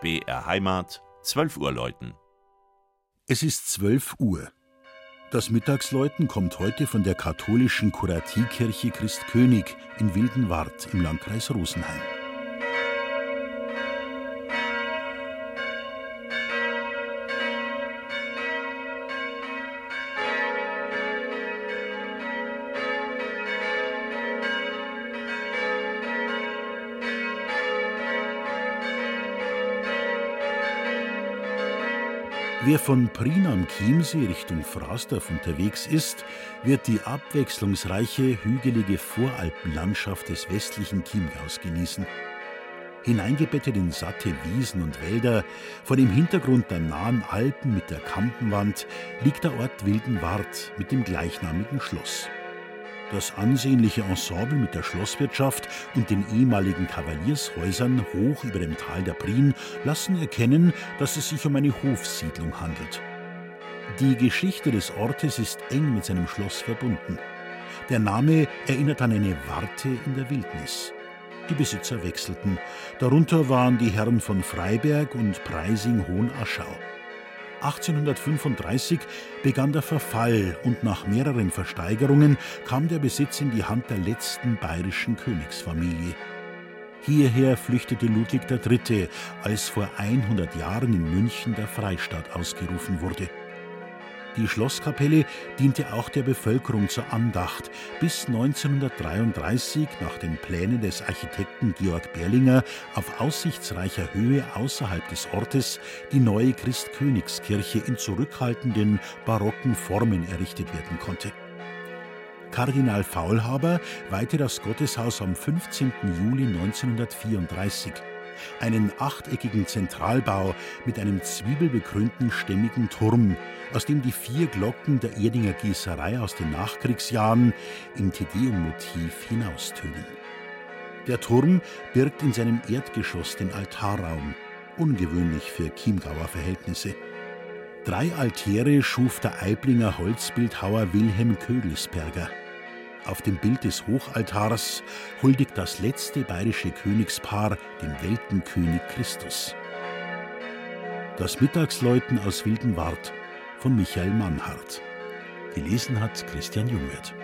BR Heimat, 12 Uhr läuten. Es ist 12 Uhr. Das Mittagsläuten kommt heute von der katholischen Kuratiekirche Christkönig in Wildenwart im Landkreis Rosenheim. Wer von Prien am Chiemsee Richtung Frasdorf unterwegs ist, wird die abwechslungsreiche, hügelige Voralpenlandschaft des westlichen Chiemgaus genießen. Hineingebettet in satte Wiesen und Wälder, vor dem Hintergrund der nahen Alpen mit der Kampenwand, liegt der Ort Wildenwart mit dem gleichnamigen Schloss. Das ansehnliche Ensemble mit der Schlosswirtschaft und den ehemaligen Kavaliershäusern hoch über dem Tal der Prien lassen erkennen, dass es sich um eine Hofsiedlung handelt. Die Geschichte des Ortes ist eng mit seinem Schloss verbunden. Der Name erinnert an eine Warte in der Wildnis. Die Besitzer wechselten. Darunter waren die Herren von Freiberg und Preising-Hohenaschau. 1835 begann der Verfall und nach mehreren Versteigerungen kam der Besitz in die Hand der letzten bayerischen Königsfamilie. Hierher flüchtete Ludwig III., als vor 100 Jahren in München der Freistaat ausgerufen wurde. Die Schlosskapelle diente auch der Bevölkerung zur Andacht, bis 1933 nach den Plänen des Architekten Georg Berlinger auf aussichtsreicher Höhe außerhalb des Ortes die neue Christkönigskirche in zurückhaltenden barocken Formen errichtet werden konnte. Kardinal Faulhaber weihte das Gotteshaus am 15. Juli 1934 einen achteckigen Zentralbau mit einem zwiebelbekrönten stämmigen Turm, aus dem die vier Glocken der Erdinger Gießerei aus den Nachkriegsjahren im Tedeum-Motiv hinaustönen. Der Turm birgt in seinem Erdgeschoss den Altarraum, ungewöhnlich für Chiemgauer Verhältnisse. Drei Altäre schuf der Eiblinger Holzbildhauer Wilhelm Kögelsberger. Auf dem Bild des Hochaltars huldigt das letzte bayerische Königspaar dem Weltenkönig Christus. Das Mittagsläuten aus Wildenwart von Michael Mannhardt. Gelesen hat Christian Jungwirth.